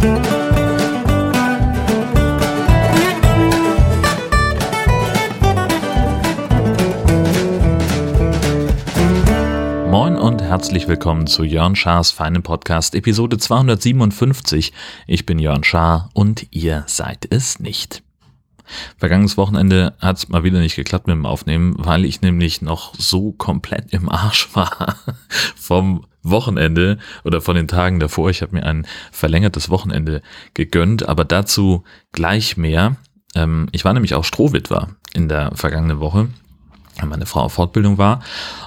Moin und herzlich willkommen zu Jörn Schars feinem Podcast Episode 257. Ich bin Jörn Schaar und ihr seid es nicht. Vergangenes Wochenende hat es mal wieder nicht geklappt mit dem Aufnehmen, weil ich nämlich noch so komplett im Arsch war vom Wochenende oder von den Tagen davor. Ich habe mir ein verlängertes Wochenende gegönnt, aber dazu gleich mehr. Ähm, ich war nämlich auch Strohwitwer in der vergangenen Woche meine Frau auf Fortbildung war.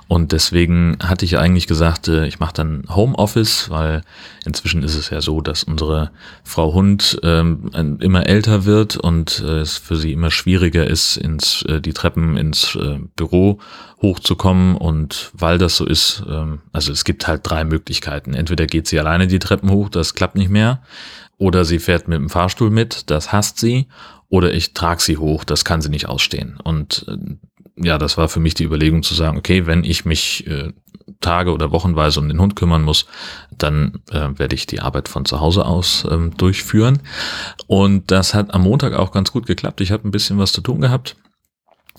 Und deswegen hatte ich eigentlich gesagt, äh, ich mache dann Homeoffice, weil inzwischen ist es ja so, dass unsere Frau Hund ähm, immer älter wird und äh, es für sie immer schwieriger ist, ins, äh, die Treppen ins äh, Büro hochzukommen. Und weil das so ist, ähm, also es gibt halt drei Möglichkeiten. Entweder geht sie alleine die Treppen hoch, das klappt nicht mehr. Oder sie fährt mit dem Fahrstuhl mit, das hasst sie. Oder ich trage sie hoch, das kann sie nicht ausstehen. Und äh, ja, das war für mich die Überlegung zu sagen, okay, wenn ich mich äh, Tage oder Wochenweise um den Hund kümmern muss, dann äh, werde ich die Arbeit von zu Hause aus ähm, durchführen. Und das hat am Montag auch ganz gut geklappt. Ich habe ein bisschen was zu tun gehabt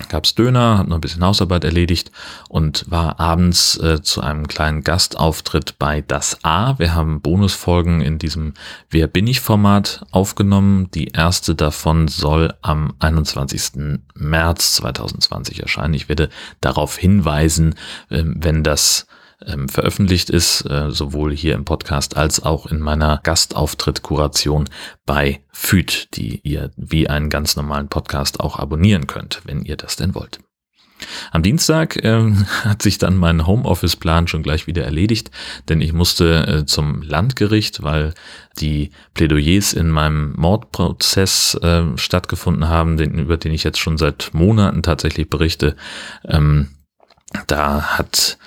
gab's Döner, hat noch ein bisschen Hausarbeit erledigt und war abends äh, zu einem kleinen Gastauftritt bei Das A. Wir haben Bonusfolgen in diesem Wer bin ich Format aufgenommen. Die erste davon soll am 21. März 2020 erscheinen. Ich werde darauf hinweisen, äh, wenn das ähm, veröffentlicht ist, äh, sowohl hier im Podcast als auch in meiner Gastauftritt-Kuration bei FÜD, die ihr wie einen ganz normalen Podcast auch abonnieren könnt, wenn ihr das denn wollt. Am Dienstag äh, hat sich dann mein Homeoffice-Plan schon gleich wieder erledigt, denn ich musste äh, zum Landgericht, weil die Plädoyers in meinem Mordprozess äh, stattgefunden haben, den, über den ich jetzt schon seit Monaten tatsächlich berichte. Ähm, da hat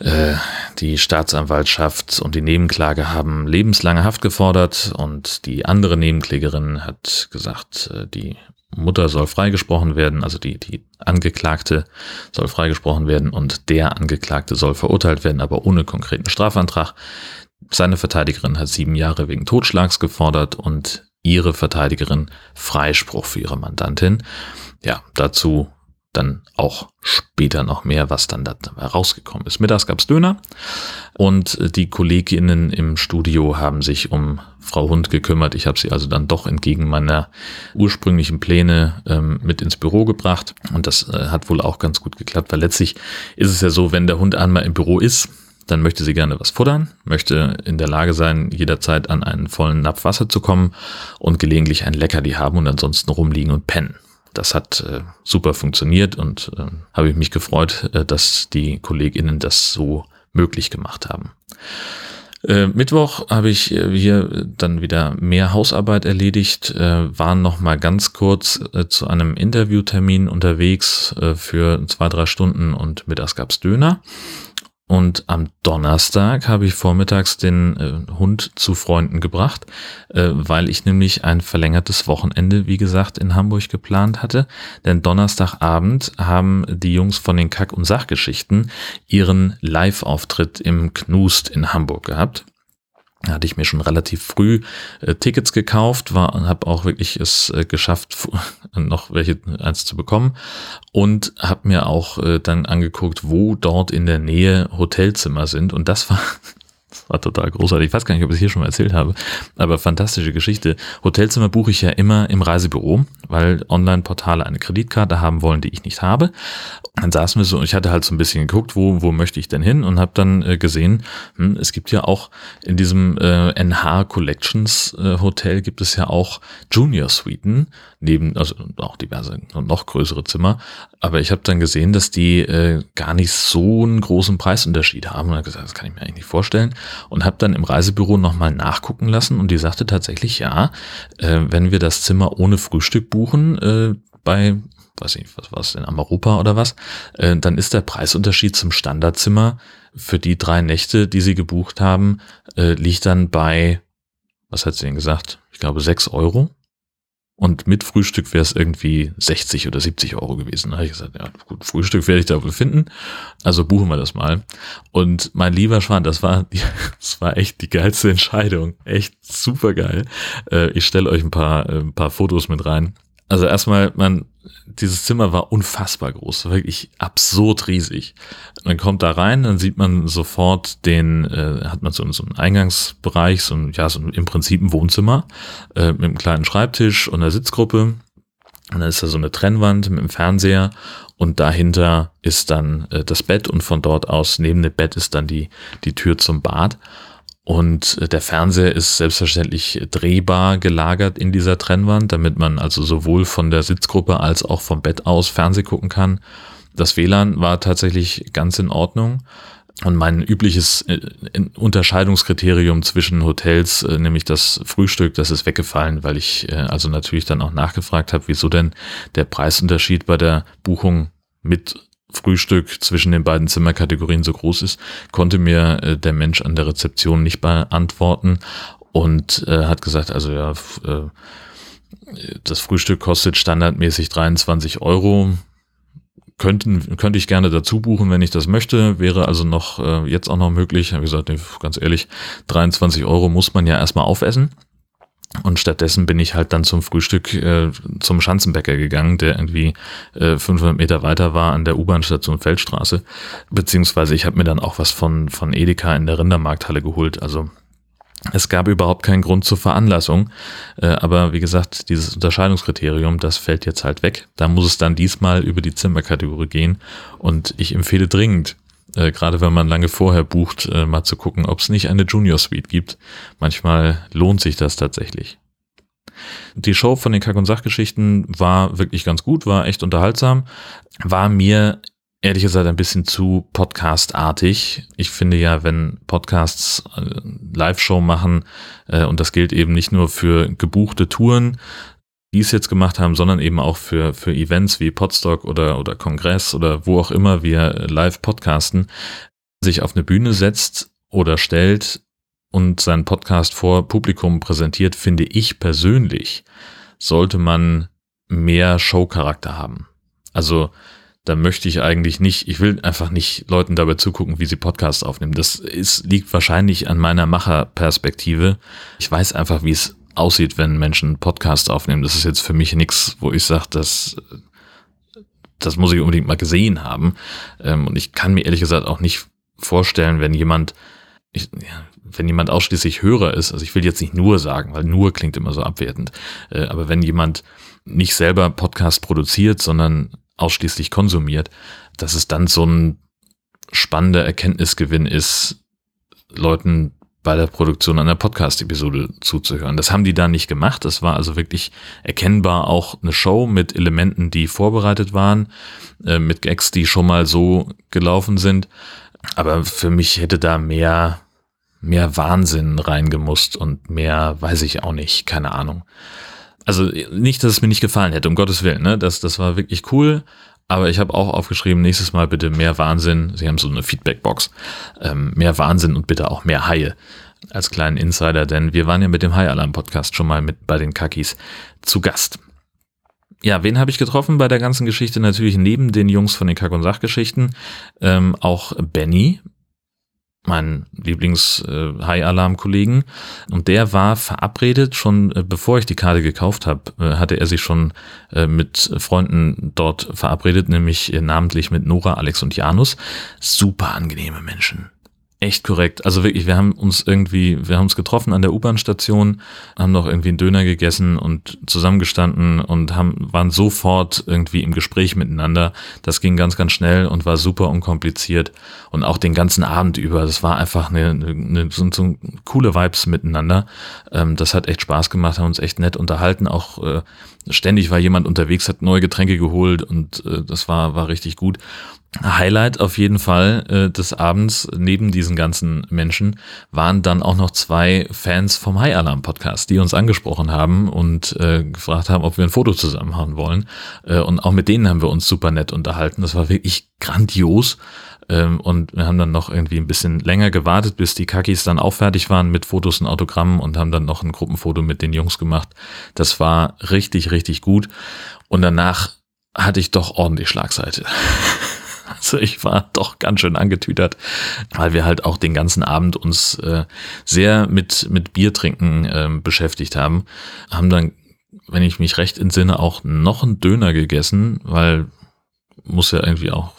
äh, die Staatsanwaltschaft und die Nebenklage haben lebenslange Haft gefordert und die andere Nebenklägerin hat gesagt, äh, die Mutter soll freigesprochen werden, also die, die Angeklagte soll freigesprochen werden und der Angeklagte soll verurteilt werden, aber ohne konkreten Strafantrag. Seine Verteidigerin hat sieben Jahre wegen Totschlags gefordert und ihre Verteidigerin Freispruch für ihre Mandantin. Ja, dazu dann auch später noch mehr, was dann da rausgekommen ist. Mittags gab's Döner und die Kolleginnen im Studio haben sich um Frau Hund gekümmert. Ich habe sie also dann doch entgegen meiner ursprünglichen Pläne ähm, mit ins Büro gebracht und das äh, hat wohl auch ganz gut geklappt, weil letztlich ist es ja so, wenn der Hund einmal im Büro ist, dann möchte sie gerne was futtern, möchte in der Lage sein, jederzeit an einen vollen Napf Wasser zu kommen und gelegentlich ein Leckerli haben und ansonsten rumliegen und pennen. Das hat äh, super funktioniert und äh, habe ich mich gefreut, äh, dass die KollegInnen das so möglich gemacht haben. Äh, Mittwoch habe ich äh, hier dann wieder mehr Hausarbeit erledigt, äh, waren noch mal ganz kurz äh, zu einem Interviewtermin unterwegs äh, für zwei, drei Stunden und mittags gab's Döner. Und am Donnerstag habe ich vormittags den äh, Hund zu Freunden gebracht, äh, weil ich nämlich ein verlängertes Wochenende, wie gesagt, in Hamburg geplant hatte. Denn Donnerstagabend haben die Jungs von den Kack- und Sachgeschichten ihren Live-Auftritt im Knust in Hamburg gehabt. Hatte ich mir schon relativ früh äh, Tickets gekauft, war habe auch wirklich es äh, geschafft, noch welche eins zu bekommen und habe mir auch äh, dann angeguckt, wo dort in der Nähe Hotelzimmer sind und das war das war total großartig. Ich weiß gar nicht, ob ich es hier schon mal erzählt habe, aber fantastische Geschichte. Hotelzimmer buche ich ja immer im Reisebüro, weil Online-Portale eine Kreditkarte haben wollen, die ich nicht habe. Dann saßen wir so und ich hatte halt so ein bisschen geguckt, wo, wo möchte ich denn hin und habe dann äh, gesehen, hm, es gibt ja auch in diesem äh, NH Collections äh, Hotel gibt es ja auch Junior Suiten, neben, also auch diverse noch größere Zimmer. Aber ich habe dann gesehen, dass die äh, gar nicht so einen großen Preisunterschied haben und habe gesagt, das kann ich mir eigentlich nicht vorstellen und habe dann im Reisebüro nochmal nachgucken lassen und die sagte tatsächlich, ja, äh, wenn wir das Zimmer ohne Frühstück buchen, äh, bei weiß ich, was war es denn, Amaropa oder was, äh, dann ist der Preisunterschied zum Standardzimmer für die drei Nächte, die sie gebucht haben, äh, liegt dann bei, was hat sie denn gesagt? Ich glaube sechs Euro Und mit Frühstück wäre es irgendwie 60 oder 70 Euro gewesen. Da habe ich gesagt, ja gut, Frühstück werde ich da wohl finden. Also buchen wir das mal. Und mein lieber Schwan, das war, das war echt die geilste Entscheidung. Echt super geil. Äh, ich stelle euch ein paar, äh, ein paar Fotos mit rein. Also erstmal, man, dieses Zimmer war unfassbar groß, wirklich absurd riesig. Man kommt da rein, dann sieht man sofort den, äh, hat man so, so einen Eingangsbereich, so ein, ja, so im Prinzip ein Wohnzimmer äh, mit einem kleinen Schreibtisch und einer Sitzgruppe. Und dann ist da so eine Trennwand mit dem Fernseher und dahinter ist dann äh, das Bett und von dort aus neben dem Bett ist dann die, die Tür zum Bad. Und äh, der Fernseher ist selbstverständlich drehbar gelagert in dieser Trennwand, damit man also sowohl von der Sitzgruppe als auch vom Bett aus Fernseh gucken kann. Das WLAN war tatsächlich ganz in Ordnung. Und mein übliches äh, Unterscheidungskriterium zwischen Hotels, äh, nämlich das Frühstück, das ist weggefallen, weil ich also natürlich dann auch nachgefragt habe, wieso denn der Preisunterschied bei der Buchung mit Frühstück zwischen den beiden Zimmerkategorien so groß ist, konnte mir äh, der Mensch an der Rezeption nicht beantworten und äh, hat gesagt, also ja, äh, das Frühstück kostet standardmäßig 23 Euro. Könnten, könnte ich gerne dazu buchen, wenn ich das möchte. Wäre also noch äh, jetzt auch noch möglich. Habe gesagt, nee, ganz ehrlich, 23 Euro muss man ja erstmal aufessen. Und stattdessen bin ich halt dann zum Frühstück äh, zum Schanzenbäcker gegangen, der irgendwie äh, 500 Meter weiter war an der U-Bahn-Station Feldstraße. Beziehungsweise ich habe mir dann auch was von, von Edeka in der Rindermarkthalle geholt. Also es gab überhaupt keinen Grund zur Veranlassung. Äh, aber wie gesagt, dieses Unterscheidungskriterium, das fällt jetzt halt weg. Da muss es dann diesmal über die Zimmerkategorie gehen. Und ich empfehle dringend, äh, gerade wenn man lange vorher bucht, äh, mal zu gucken, ob es nicht eine Junior Suite gibt. Manchmal lohnt sich das tatsächlich. Die Show von den Kack- und Sachgeschichten war wirklich ganz gut, war echt unterhaltsam, war mir ehrlich gesagt ein bisschen zu Podcast-artig. Ich finde ja, wenn Podcasts äh, Live-Show machen, äh, und das gilt eben nicht nur für gebuchte Touren, die es jetzt gemacht haben, sondern eben auch für, für Events wie Podstock oder, oder Kongress oder wo auch immer wir live podcasten, sich auf eine Bühne setzt oder stellt und seinen Podcast vor Publikum präsentiert, finde ich persönlich, sollte man mehr Showcharakter haben. Also da möchte ich eigentlich nicht, ich will einfach nicht Leuten dabei zugucken, wie sie Podcasts aufnehmen. Das ist, liegt wahrscheinlich an meiner Macherperspektive. Ich weiß einfach, wie es aussieht, wenn Menschen Podcasts aufnehmen. Das ist jetzt für mich nichts, wo ich sage, das, das muss ich unbedingt mal gesehen haben. Ähm, und ich kann mir ehrlich gesagt auch nicht vorstellen, wenn jemand, ich, wenn jemand ausschließlich Hörer ist, also ich will jetzt nicht nur sagen, weil nur klingt immer so abwertend, äh, aber wenn jemand nicht selber Podcast produziert, sondern ausschließlich konsumiert, dass es dann so ein spannender Erkenntnisgewinn ist, Leuten bei der Produktion einer Podcast-Episode zuzuhören. Das haben die da nicht gemacht. Das war also wirklich erkennbar auch eine Show mit Elementen, die vorbereitet waren, äh, mit Gags, die schon mal so gelaufen sind. Aber für mich hätte da mehr, mehr Wahnsinn reingemusst und mehr, weiß ich auch nicht, keine Ahnung. Also nicht, dass es mir nicht gefallen hätte, um Gottes Willen, ne? Das, das war wirklich cool. Aber ich habe auch aufgeschrieben, nächstes Mal bitte mehr Wahnsinn. Sie haben so eine Feedbackbox. Ähm, mehr Wahnsinn und bitte auch mehr Haie als kleinen Insider, denn wir waren ja mit dem High Alarm Podcast schon mal mit bei den Kakis zu Gast. Ja, wen habe ich getroffen bei der ganzen Geschichte? Natürlich neben den Jungs von den Kack- und Sachgeschichten ähm, auch Benny, mein Lieblings-High-Alarm-Kollegen. Äh, und der war verabredet, schon äh, bevor ich die Karte gekauft habe, äh, hatte er sich schon mit Freunden dort verabredet, nämlich namentlich mit Nora, Alex und Janus. Super angenehme Menschen echt korrekt. Also wirklich, wir haben uns irgendwie, wir haben uns getroffen an der U-Bahn-Station, haben noch irgendwie einen Döner gegessen und zusammengestanden und haben, waren sofort irgendwie im Gespräch miteinander. Das ging ganz, ganz schnell und war super unkompliziert. Und auch den ganzen Abend über, das war einfach eine, eine so, so coole Vibes miteinander. Ähm, das hat echt Spaß gemacht, haben uns echt nett unterhalten. Auch äh, ständig war jemand unterwegs, hat neue Getränke geholt und äh, das war, war richtig gut. Highlight auf jeden Fall äh, des Abends neben diesen ganzen Menschen waren dann auch noch zwei Fans vom High Alarm Podcast, die uns angesprochen haben und äh, gefragt haben, ob wir ein Foto zusammen haben wollen. Äh, und auch mit denen haben wir uns super nett unterhalten. Das war wirklich grandios. Ähm, und wir haben dann noch irgendwie ein bisschen länger gewartet, bis die Kakis dann auch fertig waren mit Fotos und Autogrammen und haben dann noch ein Gruppenfoto mit den Jungs gemacht. Das war richtig, richtig gut. Und danach hatte ich doch ordentlich Schlagseite. Also ich war doch ganz schön angetütert, weil wir halt auch den ganzen Abend uns äh, sehr mit, mit Biertrinken äh, beschäftigt haben. Haben dann, wenn ich mich recht entsinne, auch noch einen Döner gegessen, weil muss ja irgendwie auch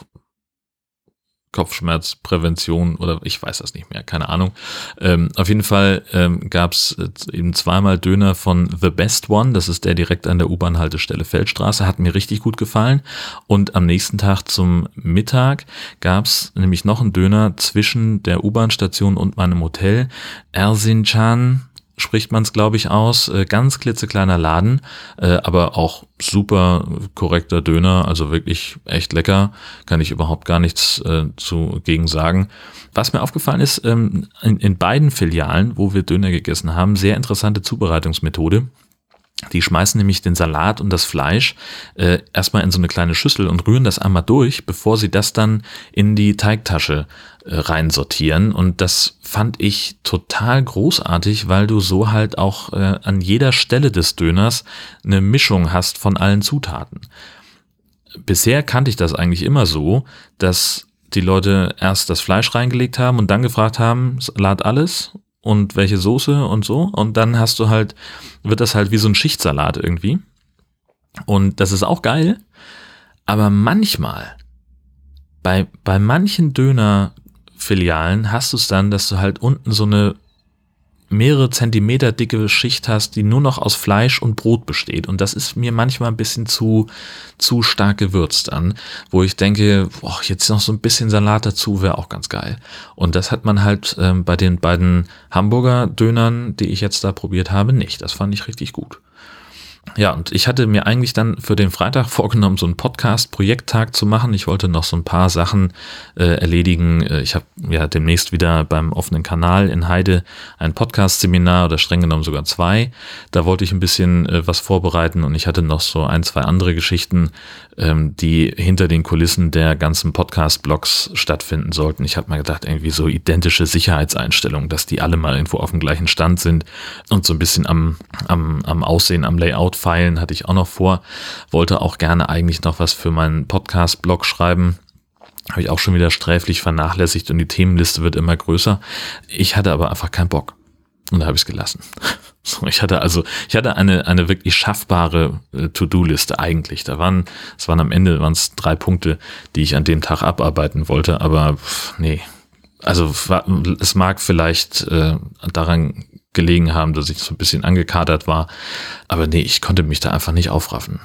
Kopfschmerzprävention oder ich weiß das nicht mehr, keine Ahnung. Ähm, auf jeden Fall ähm, gab es eben zweimal Döner von The Best One, das ist der direkt an der U-Bahn-Haltestelle Feldstraße, hat mir richtig gut gefallen. Und am nächsten Tag zum Mittag gab es nämlich noch einen Döner zwischen der U-Bahn-Station und meinem Hotel. Erzincan spricht man es, glaube ich, aus. Äh, ganz klitzekleiner Laden, äh, aber auch super korrekter Döner, also wirklich echt lecker. Kann ich überhaupt gar nichts äh, zu gegen sagen. Was mir aufgefallen ist, ähm, in, beiden Filialen, wo wir Döner gegessen haben, sehr interessante Zubereitungsmethode. Die schmeißen nämlich den Salat und das Fleisch äh, erstmal in so eine kleine Schüssel und rühren das einmal durch, bevor sie das dann in die Teigtasche äh, reinsortieren. Und das fand ich total großartig, weil du so halt auch äh, an jeder Stelle des Döners eine Mischung hast von allen Zutaten. Bisher kannte ich das eigentlich immer so, dass die Leute erst das Fleisch reingelegt haben und dann gefragt haben, Salat alles und welche Soße und so. Und dann hast du halt, wird das halt wie so ein Schichtsalat irgendwie. Und das ist auch geil. Aber manchmal, bei, bei manchen Dönerfilialen hast du es dann, dass du halt unten so eine mehrere Zentimeter dicke Schicht hast, die nur noch aus Fleisch und Brot besteht. Und das ist mir manchmal ein bisschen zu, zu stark gewürzt an, wo ich denke, boah, jetzt noch so ein bisschen Salat dazu wäre auch ganz geil. Und das hat man halt ähm, bei den beiden Hamburger Dönern, die ich jetzt da probiert habe, nicht. Das fand ich richtig gut. Ja, und ich hatte mir eigentlich dann für den Freitag vorgenommen, so einen Podcast-Projekttag zu machen. Ich wollte noch so ein paar Sachen äh, erledigen. Äh, ich habe ja demnächst wieder beim offenen Kanal in Heide ein Podcast-Seminar oder streng genommen sogar zwei. Da wollte ich ein bisschen äh, was vorbereiten und ich hatte noch so ein, zwei andere Geschichten, ähm, die hinter den Kulissen der ganzen Podcast-Blogs stattfinden sollten. Ich habe mal gedacht, irgendwie so identische Sicherheitseinstellungen, dass die alle mal irgendwo auf dem gleichen Stand sind und so ein bisschen am, am, am Aussehen, am Layout feilen hatte ich auch noch vor. Wollte auch gerne eigentlich noch was für meinen Podcast-Blog schreiben. Habe ich auch schon wieder sträflich vernachlässigt und die Themenliste wird immer größer. Ich hatte aber einfach keinen Bock. Und da habe ich es gelassen. So, ich hatte also, ich hatte eine, eine wirklich schaffbare äh, To-Do-Liste eigentlich. Da waren, es waren am Ende waren es drei Punkte, die ich an dem Tag abarbeiten wollte, aber pff, nee. Also es mag vielleicht äh, daran gelegen haben, dass ich so ein bisschen angekadert war. Aber nee, ich konnte mich da einfach nicht aufraffen.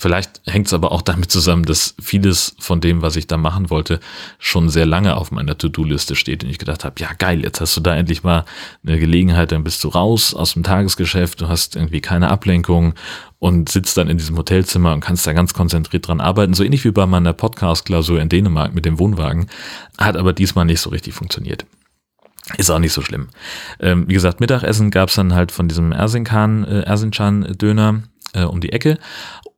Vielleicht hängt es aber auch damit zusammen, dass vieles von dem, was ich da machen wollte, schon sehr lange auf meiner To-Do-Liste steht und ich gedacht habe, ja geil, jetzt hast du da endlich mal eine Gelegenheit, dann bist du raus aus dem Tagesgeschäft, du hast irgendwie keine Ablenkung und sitzt dann in diesem Hotelzimmer und kannst da ganz konzentriert dran arbeiten, so ähnlich wie bei meiner Podcast-Klausur in Dänemark mit dem Wohnwagen, hat aber diesmal nicht so richtig funktioniert. Ist auch nicht so schlimm. Ähm, wie gesagt, Mittagessen gab's dann halt von diesem Erzincan, äh, Erzincan-Döner äh, um die Ecke.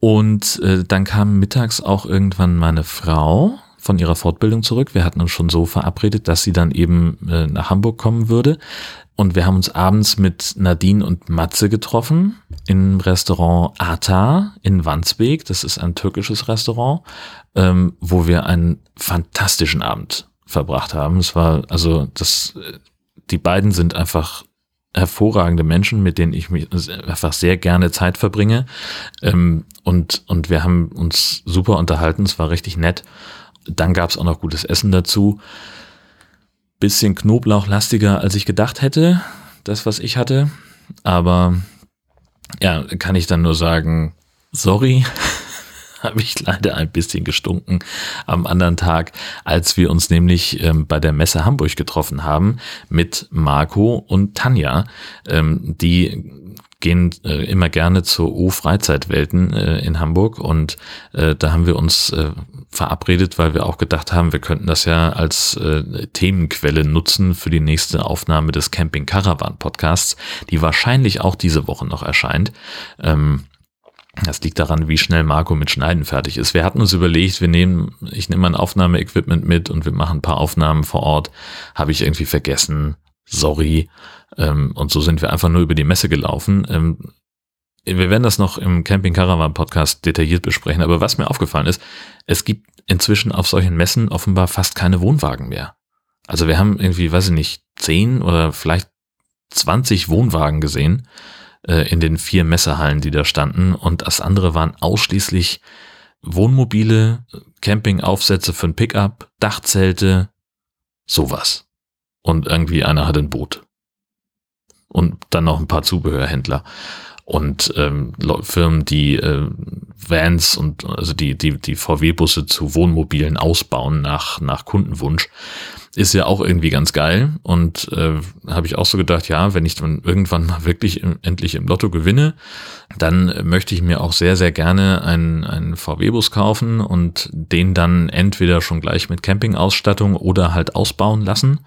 Und äh, dann kam mittags auch irgendwann meine Frau von ihrer Fortbildung zurück. Wir hatten uns schon so verabredet, dass sie dann eben äh, nach Hamburg kommen würde. Und wir haben uns abends mit Nadine und Matze getroffen im Restaurant Ata in Wandsbek. Das ist ein türkisches Restaurant, ähm, wo wir einen fantastischen Abend verbracht haben. Es war, also das, die beiden sind einfach hervorragende Menschen, mit denen ich mich einfach sehr gerne Zeit verbringe. Ähm, und, und wir haben uns super unterhalten, es war richtig nett. Dann gab es auch noch gutes Essen dazu. Bisschen Knoblauchlastiger, als ich gedacht hätte, das, was ich hatte. Aber ja, kann ich dann nur sagen, sorry. habe ich leider ein bisschen gestunken am anderen Tag, als wir uns nämlich ähm, bei der Messe Hamburg getroffen haben mit Marco und Tanja, ähm, die gehen äh, immer gerne zur O-Freizeitwelten äh, in Hamburg und äh, da haben wir uns äh, verabredet, weil wir auch gedacht haben, wir könnten das ja als äh, Themenquelle nutzen für die nächste Aufnahme des Camping Caravan Podcasts, die wahrscheinlich auch diese Woche noch erscheint. Ähm, Das liegt daran, wie schnell Marco mit Schneiden fertig ist. Wir hatten uns überlegt, wir nehmen, ich nehme mein Aufnahmeequipment mit und wir machen ein paar Aufnahmen vor Ort. Habe ich irgendwie vergessen. Sorry. Ähm, und so sind wir einfach nur über die Messe gelaufen. Ähm, wir werden das noch im Camping Caravan Podcast detailliert besprechen. Aber was mir aufgefallen ist, es gibt inzwischen auf solchen Messen offenbar fast keine Wohnwagen mehr. Also wir haben irgendwie, weiß ich nicht, zehn oder vielleicht 20 Wohnwagen gesehen äh, in den vier Messehallen, die da standen. Und das andere waren ausschließlich Wohnmobile, Campingaufsätze für ein Pickup, Dachzelte, sowas. Und irgendwie einer hat ein Boot. Und dann noch ein paar Zubehörhändler und ähm, Firmen, die äh, Vans und also die die die VW-Busse zu Wohnmobilen ausbauen nach nach Kundenwunsch ist ja auch irgendwie ganz geil und äh, habe ich auch so gedacht, ja, wenn ich dann irgendwann mal wirklich im, endlich im Lotto gewinne, dann möchte ich mir auch sehr sehr gerne einen einen VW-Bus kaufen und den dann entweder schon gleich mit Campingausstattung oder halt ausbauen lassen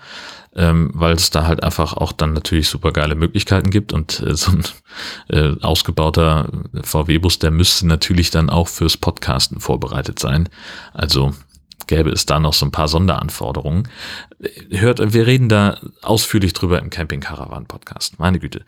ähm, weil es da halt einfach auch dann natürlich super geile Möglichkeiten gibt und äh, so ein äh, ausgebauter VW-Bus, der müsste natürlich dann auch fürs Podcasten vorbereitet sein. Also gäbe es da noch so ein paar Sonderanforderungen. Hört, wir reden da ausführlich drüber im Camping Caravan Podcast. Meine Güte.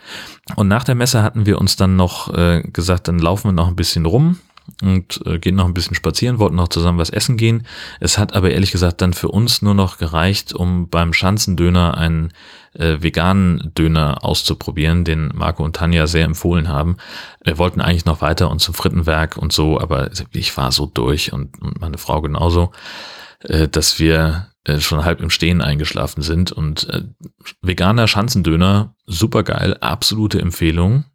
Und nach der Messe hatten wir uns dann noch äh, gesagt, dann laufen wir noch ein bisschen rum und äh, gehen noch ein bisschen spazieren, wollten noch zusammen was essen gehen. Es hat aber ehrlich gesagt dann für uns nur noch gereicht, um beim Schanzendöner einen äh, veganen Döner auszuprobieren, den Marco und Tanja sehr empfohlen haben. Wir wollten eigentlich noch weiter und zum Frittenwerk und so, aber ich war so durch und, und meine Frau genauso, äh, dass wir äh, schon halb im Stehen eingeschlafen sind und äh, veganer Schanzendöner, super geil, absolute Empfehlung.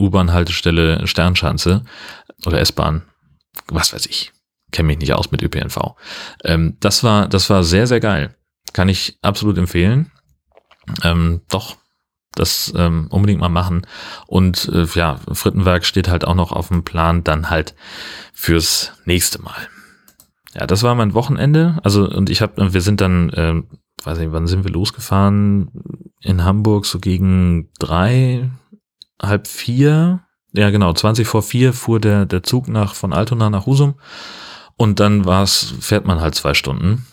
U-Bahn-Haltestelle Sternschanze oder S-Bahn, was weiß ich, kenne mich nicht aus mit ÖPNV. Ähm, das war, das war sehr, sehr geil. Kann ich absolut empfehlen. Ähm, doch, das ähm, unbedingt mal machen. Und äh, ja, Frittenwerk steht halt auch noch auf dem Plan, dann halt fürs nächste Mal. Ja, das war mein Wochenende. Also, und ich habe, wir sind dann, äh, weiß nicht, wann sind wir losgefahren? In Hamburg so gegen drei, halb vier ja genau, 20 vor vier fuhr der, der Zug nach, von Altona nach Husum und dann war's, fährt man halt zwei Stunden.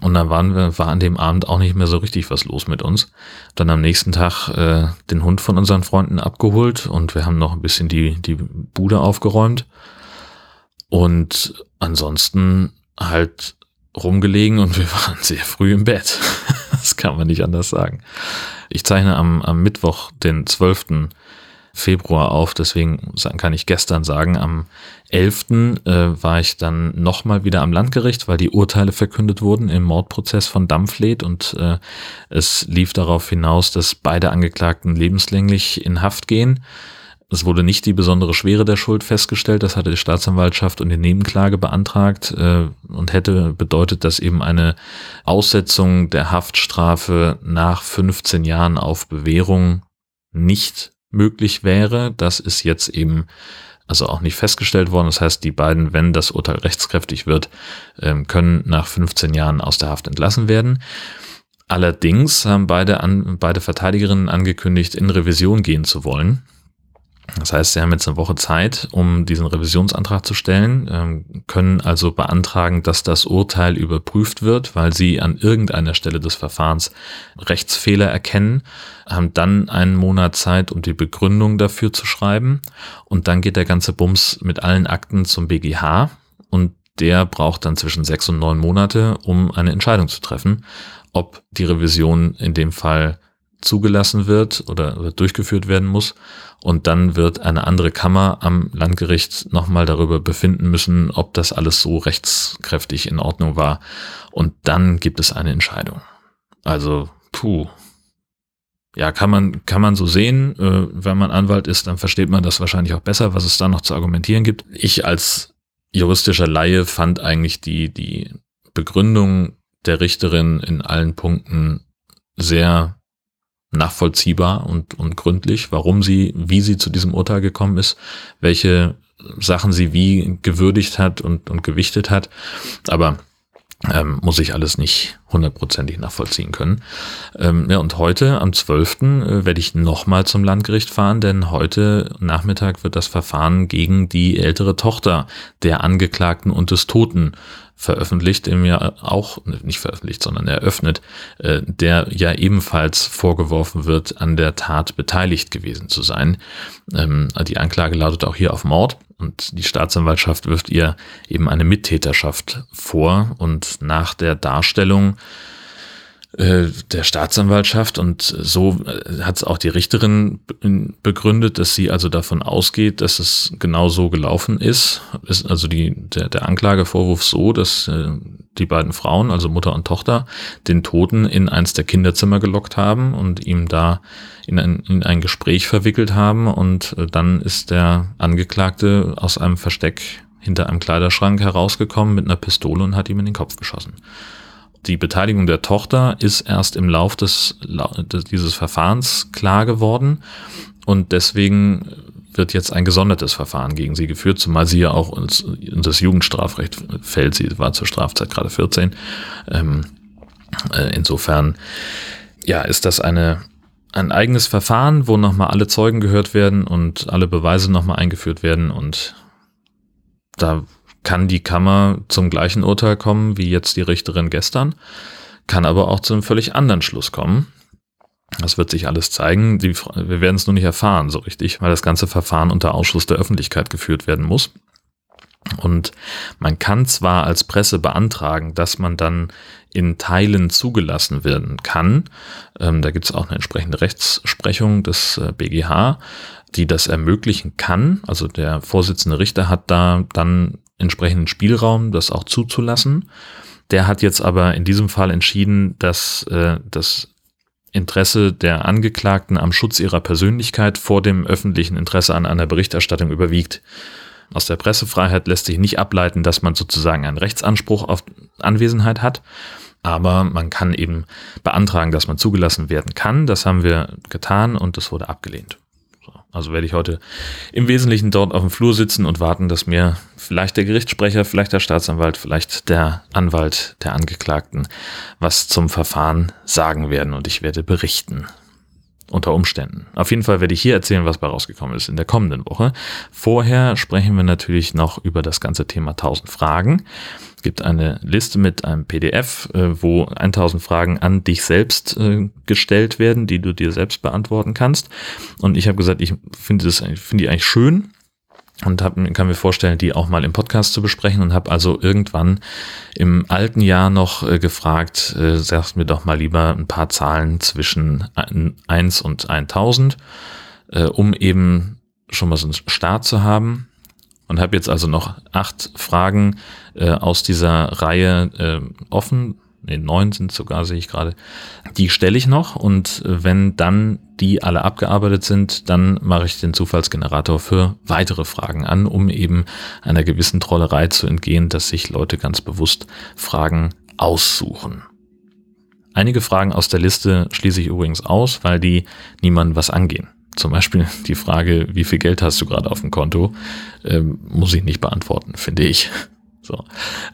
Und dann waren wir, war an dem Abend auch nicht mehr so richtig was los mit uns. Dann am nächsten Tag äh, den Hund von unseren Freunden abgeholt und wir haben noch ein bisschen die, die Bude aufgeräumt. Und ansonsten halt rumgelegen und wir waren sehr früh im Bett. das kann man nicht anders sagen. Ich zeichne am, am Mittwoch, den 12. Februar auf, deswegen kann ich gestern sagen, am 11. Äh, war ich dann nochmal wieder am Landgericht, weil die Urteile verkündet wurden im Mordprozess von Dampfled und äh, es lief darauf hinaus, dass beide Angeklagten lebenslänglich in Haft gehen. Es wurde nicht die besondere Schwere der Schuld festgestellt, das hatte die Staatsanwaltschaft und die Nebenklage beantragt äh, und hätte bedeutet, dass eben eine Aussetzung der Haftstrafe nach 15 Jahren auf Bewährung nicht möglich wäre. Das ist jetzt eben also auch nicht festgestellt worden. Das heißt, die beiden, wenn das Urteil rechtskräftig wird, ähm, können nach 15 Jahren aus der Haft entlassen werden. Allerdings haben beide, an, beide Verteidigerinnen angekündigt, in Revision gehen zu wollen. Das heißt, sie haben jetzt eine Woche Zeit, um diesen Revisionsantrag zu stellen, ähm, können also beantragen, dass das Urteil überprüft wird, weil sie an irgendeiner Stelle des Verfahrens Rechtsfehler erkennen, haben dann einen Monat Zeit, um die Begründung dafür zu schreiben. Und dann geht der ganze Bums mit allen Akten zum BGH und der braucht dann zwischen sechs und neun Monate, um eine Entscheidung zu treffen, ob die Revision in dem Fall zugelassen wird oder durchgeführt werden muss. Und dann wird eine andere Kammer am Landgericht nochmal darüber befinden müssen, ob das alles so rechtskräftig in Ordnung war. Und dann gibt es eine Entscheidung. Also, puh. Ja, kann man, kann man so sehen. Äh, wenn man Anwalt ist, dann versteht man das wahrscheinlich auch besser, was es da noch zu argumentieren gibt. Ich als juristischer Laie fand eigentlich die, die Begründung der Richterin in allen Punkten sehr nachvollziehbar und, und gründlich, warum sie, wie sie zu diesem Urteil gekommen ist, welche Sachen sie wie gewürdigt hat und, und gewichtet hat. Aber ähm, muss ich alles nicht hundertprozentig nachvollziehen können. Ähm, ja, und heute am 12. Äh, werde ich nochmal zum Landgericht fahren, denn heute Nachmittag wird das Verfahren gegen die ältere Tochter der Angeklagten und des Toten veröffentlicht, dem ja auch, nicht veröffentlicht, sondern eröffnet, äh, der ja ebenfalls vorgeworfen wird, an der Tat beteiligt gewesen zu sein. Ähm, die Anklage lautet auch hier auf Mord und die Staatsanwaltschaft wirft ihr eben eine Mittäterschaft vor und nach der Darstellung der Staatsanwaltschaft und so äh, hat es auch die Richterin begründet, dass sie also davon ausgeht, dass es genau so gelaufen ist. ist also die, der, der Anklagevorwurf so, dass äh, die beiden Frauen, also Mutter und Tochter, den Toten in eins der Kinderzimmer gelockt haben und ihm da in ein, in ein Gespräch verwickelt haben und dann ist der Angeklagte aus einem Versteck hinter einem Kleiderschrank herausgekommen mit einer Pistole und hat ihm in den Kopf geschossen. Die Beteiligung der Tochter ist erst im Lauf des, dieses Verfahrens klar geworden und deswegen wird jetzt ein gesondertes Verfahren gegen sie geführt, zumal sie ja auch ins, in das Jugendstrafrecht fällt. Sie war zur Strafzeit gerade 14. Ähm, äh, insofern, ja, ist das eine, ein eigenes Verfahren, wo nochmal alle Zeugen gehört werden und alle Beweise nochmal eingeführt werden und da kann die Kammer zum gleichen Urteil kommen wie jetzt die Richterin gestern, kann aber auch zu einem völlig anderen Schluss kommen. Das wird sich alles zeigen. Die, wir werden es nur nicht erfahren so richtig, weil das ganze Verfahren unter Ausschluss der Öffentlichkeit geführt werden muss. Und man kann zwar als Presse beantragen, dass man dann in Teilen zugelassen werden kann. Ähm, da gibt es auch eine entsprechende Rechtsprechung des äh, BGH, die das ermöglichen kann. Also der Vorsitzende Richter hat da dann entsprechenden Spielraum, das auch zuzulassen. Der hat jetzt aber in diesem Fall entschieden, dass äh, das Interesse der Angeklagten am Schutz ihrer Persönlichkeit vor dem öffentlichen Interesse an einer Berichterstattung überwiegt. Aus der Pressefreiheit lässt sich nicht ableiten, dass man sozusagen einen Rechtsanspruch auf Anwesenheit hat, aber man kann eben beantragen, dass man zugelassen werden kann. Das haben wir getan und das wurde abgelehnt. Also werde ich heute im Wesentlichen dort auf dem Flur sitzen und warten, dass mir vielleicht der Gerichtssprecher, vielleicht der Staatsanwalt, vielleicht der Anwalt der Angeklagten was zum Verfahren sagen werden und ich werde berichten. Unter Umständen. Auf jeden Fall werde ich hier erzählen, was bei rausgekommen ist in der kommenden Woche. Vorher sprechen wir natürlich noch über das ganze Thema 1000 Fragen. Es gibt eine Liste mit einem PDF, äh, wo 1000 Fragen an dich selbst äh, gestellt werden, die du dir selbst beantworten kannst. Und ich habe gesagt, ich finde das finde ich eigentlich schön und hab, kann mir vorstellen, die auch mal im Podcast zu besprechen und habe also irgendwann im alten Jahr noch äh, gefragt, äh, sagst mir doch mal lieber ein paar Zahlen zwischen 1 und 1000, äh, um eben schon mal so einen Start zu haben und habe jetzt also noch acht Fragen äh, aus dieser Reihe äh, offen. Ne, neun sind sogar, sehe ich gerade. Die stelle ich noch und äh, wenn dann die alle abgearbeitet sind, dann mache ich den Zufallsgenerator für weitere Fragen an, um eben einer gewissen Trollerei zu entgehen, dass sich Leute ganz bewusst Fragen aussuchen. Einige Fragen aus der Liste schließe ich übrigens aus, weil die niemandem was angehen. Zum Beispiel die Frage, wie viel Geld hast du gerade auf dem Konto, ähm, muss ich nicht beantworten, finde ich. So.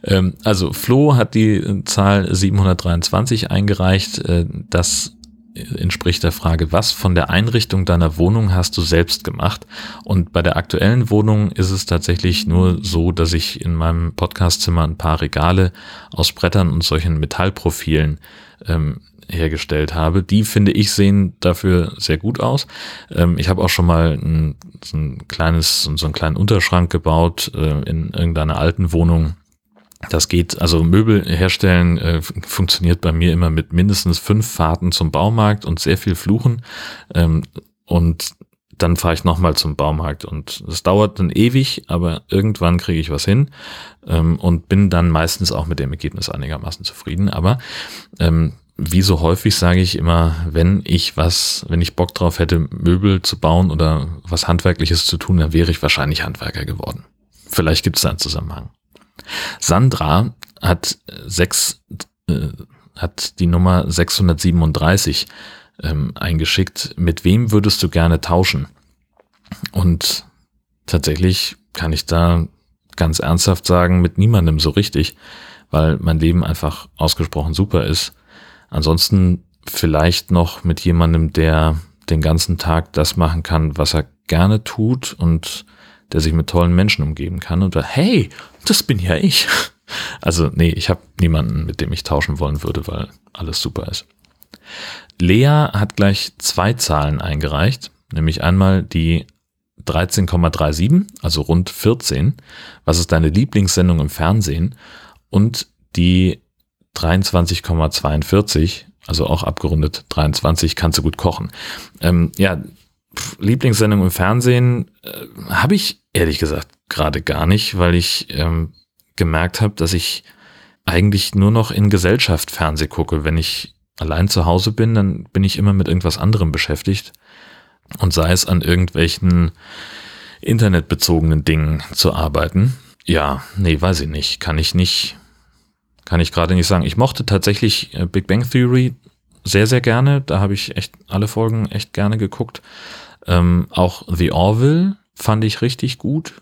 Ähm, also Flo hat die Zahl 723 eingereicht. Äh, das entspricht der Frage, was von der Einrichtung deiner Wohnung hast du selbst gemacht? Und bei der aktuellen Wohnung ist es tatsächlich nur so, dass ich in meinem Podcastzimmer ein paar Regale aus Brettern und solchen Metallprofilen ähm, hergestellt habe. Die finde ich sehen dafür sehr gut aus. Ähm, ich habe auch schon mal ein, so ein kleines, so einen kleinen Unterschrank gebaut äh, in irgendeiner alten Wohnung. Das geht, also Möbel herstellen äh, funktioniert bei mir immer mit mindestens fünf Fahrten zum Baumarkt und sehr viel Fluchen. Ähm, und dann fahre ich nochmal zum Baumarkt und es dauert dann ewig, aber irgendwann kriege ich was hin ähm, und bin dann meistens auch mit dem Ergebnis einigermaßen zufrieden. Aber ähm, wie so häufig sage ich immer, wenn ich was, wenn ich Bock drauf hätte, Möbel zu bauen oder was Handwerkliches zu tun, dann wäre ich wahrscheinlich Handwerker geworden. Vielleicht gibt es da einen Zusammenhang. Sandra hat sechs, äh, hat die Nummer 637 ähm, eingeschickt. Mit wem würdest du gerne tauschen? Und tatsächlich kann ich da ganz ernsthaft sagen, mit niemandem so richtig weil mein Leben einfach ausgesprochen super ist. Ansonsten vielleicht noch mit jemandem, der den ganzen Tag das machen kann, was er gerne tut und der sich mit tollen Menschen umgeben kann und da, hey, das bin ja ich. Also nee, ich habe niemanden, mit dem ich tauschen wollen würde, weil alles super ist. Lea hat gleich zwei Zahlen eingereicht, nämlich einmal die 13,37, also rund 14. Was ist deine Lieblingssendung im Fernsehen? Und die 23,42, also auch abgerundet 23, kannst du gut kochen. Ähm, ja, Lieblingssendung im Fernsehen äh, habe ich ehrlich gesagt gerade gar nicht, weil ich ähm, gemerkt habe, dass ich eigentlich nur noch in Gesellschaft Fernseh gucke. Wenn ich allein zu Hause bin, dann bin ich immer mit irgendwas anderem beschäftigt. Und sei es an irgendwelchen internetbezogenen Dingen zu arbeiten. Ja, nee, weiß ich nicht. Kann ich nicht, kann ich gerade nicht sagen. Ich mochte tatsächlich äh, Big Bang Theory sehr, sehr gerne. Da habe ich echt alle Folgen echt gerne geguckt. Ähm, auch The Orville fand ich richtig gut.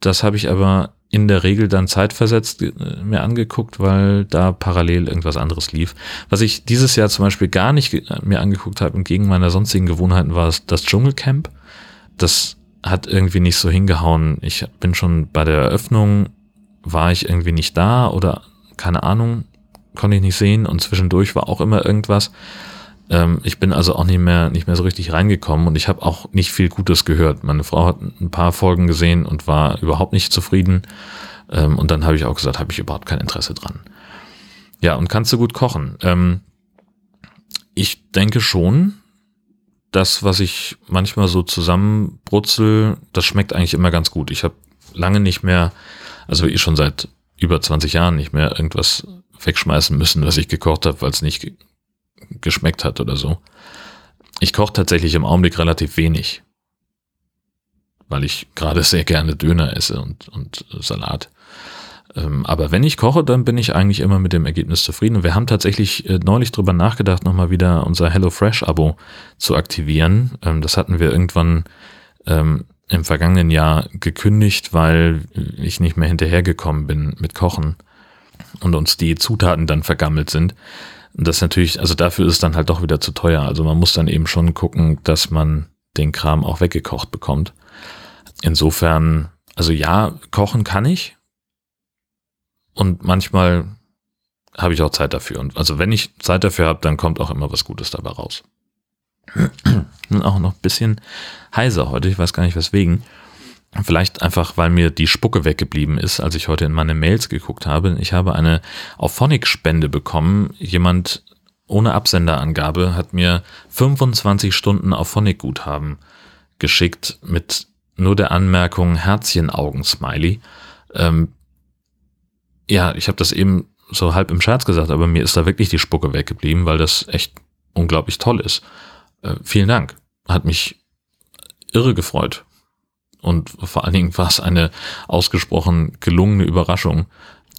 Das habe ich aber in der Regel dann zeitversetzt äh, mir angeguckt, weil da parallel irgendwas anderes lief. Was ich dieses Jahr zum Beispiel gar nicht mir angeguckt habe, entgegen meiner sonstigen Gewohnheiten, war das Dschungelcamp. Das hat irgendwie nicht so hingehauen. Ich bin schon bei der Eröffnung, war ich irgendwie nicht da oder keine Ahnung, konnte ich nicht sehen und zwischendurch war auch immer irgendwas. Ähm, ich bin also auch nicht mehr, nicht mehr so richtig reingekommen und ich habe auch nicht viel Gutes gehört. Meine Frau hat ein paar Folgen gesehen und war überhaupt nicht zufrieden. Ähm, und dann habe ich auch gesagt, habe ich überhaupt kein Interesse dran. Ja, und kannst du gut kochen? Ähm, ich denke schon, das, was ich manchmal so zusammenbrutzel, das schmeckt eigentlich immer ganz gut. Ich habe lange nicht mehr, also ich schon seit über 20 Jahren nicht mehr irgendwas wegschmeißen müssen, was ich gekocht habe, weil es nicht geschmeckt hat oder so. Ich koche tatsächlich im Augenblick relativ wenig, weil ich gerade sehr gerne Döner esse und, und Salat. Ähm, aber wenn ich koche, dann bin ich eigentlich immer mit dem Ergebnis zufrieden. Wir haben tatsächlich äh, neulich drüber nachgedacht, nochmal wieder unser HelloFresh-Abo zu aktivieren. Ähm, das hatten wir irgendwann ähm, im vergangenen Jahr gekündigt, weil ich nicht mehr hinterhergekommen bin mit Kochen und uns die Zutaten dann vergammelt sind. Das natürlich, also dafür ist es dann halt doch wieder zu teuer. Also man muss dann eben schon gucken, dass man den Kram auch weggekocht bekommt. Insofern, also ja, kochen kann ich. Und manchmal habe ich auch Zeit dafür. Und also wenn ich Zeit dafür habe, dann kommt auch immer was Gutes dabei raus. Und auch noch ein bisschen heiser heute, ich weiß gar nicht weswegen. Vielleicht einfach, weil mir die Spucke weggeblieben ist, als ich heute in meine Mails geguckt habe. Ich habe eine Auphonic-Spende bekommen. Jemand ohne Absenderangabe hat mir 25 Stunden Auphonic-Guthaben geschickt mit nur der Anmerkung Herzchenaugen-Smiley. Ähm, ja, ich habe das eben so halb im Scherz gesagt, aber mir ist da wirklich die Spucke weggeblieben, weil das echt unglaublich toll ist. Äh, vielen Dank. Hat mich irre gefreut. Und vor allen Dingen war es eine ausgesprochen gelungene Überraschung,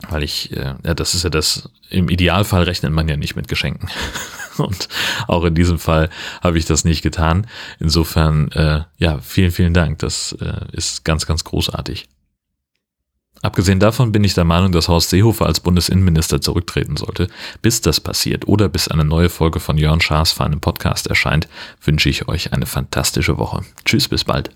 weil ich, äh, ja, das ist ja das, im Idealfall rechnet man ja nicht mit Geschenken. Und auch in diesem Fall habe ich das nicht getan. Insofern, äh, ja, vielen, vielen Dank. Das äh, ist ganz, ganz großartig. Abgesehen davon bin ich der Meinung, dass Horst Seehofer als Bundesinnenminister zurücktreten sollte. Bis das passiert oder bis eine neue Folge von Jörn Schaas für einen Podcast erscheint, wünsche ich euch eine fantastische Woche. Tschüss, bis bald.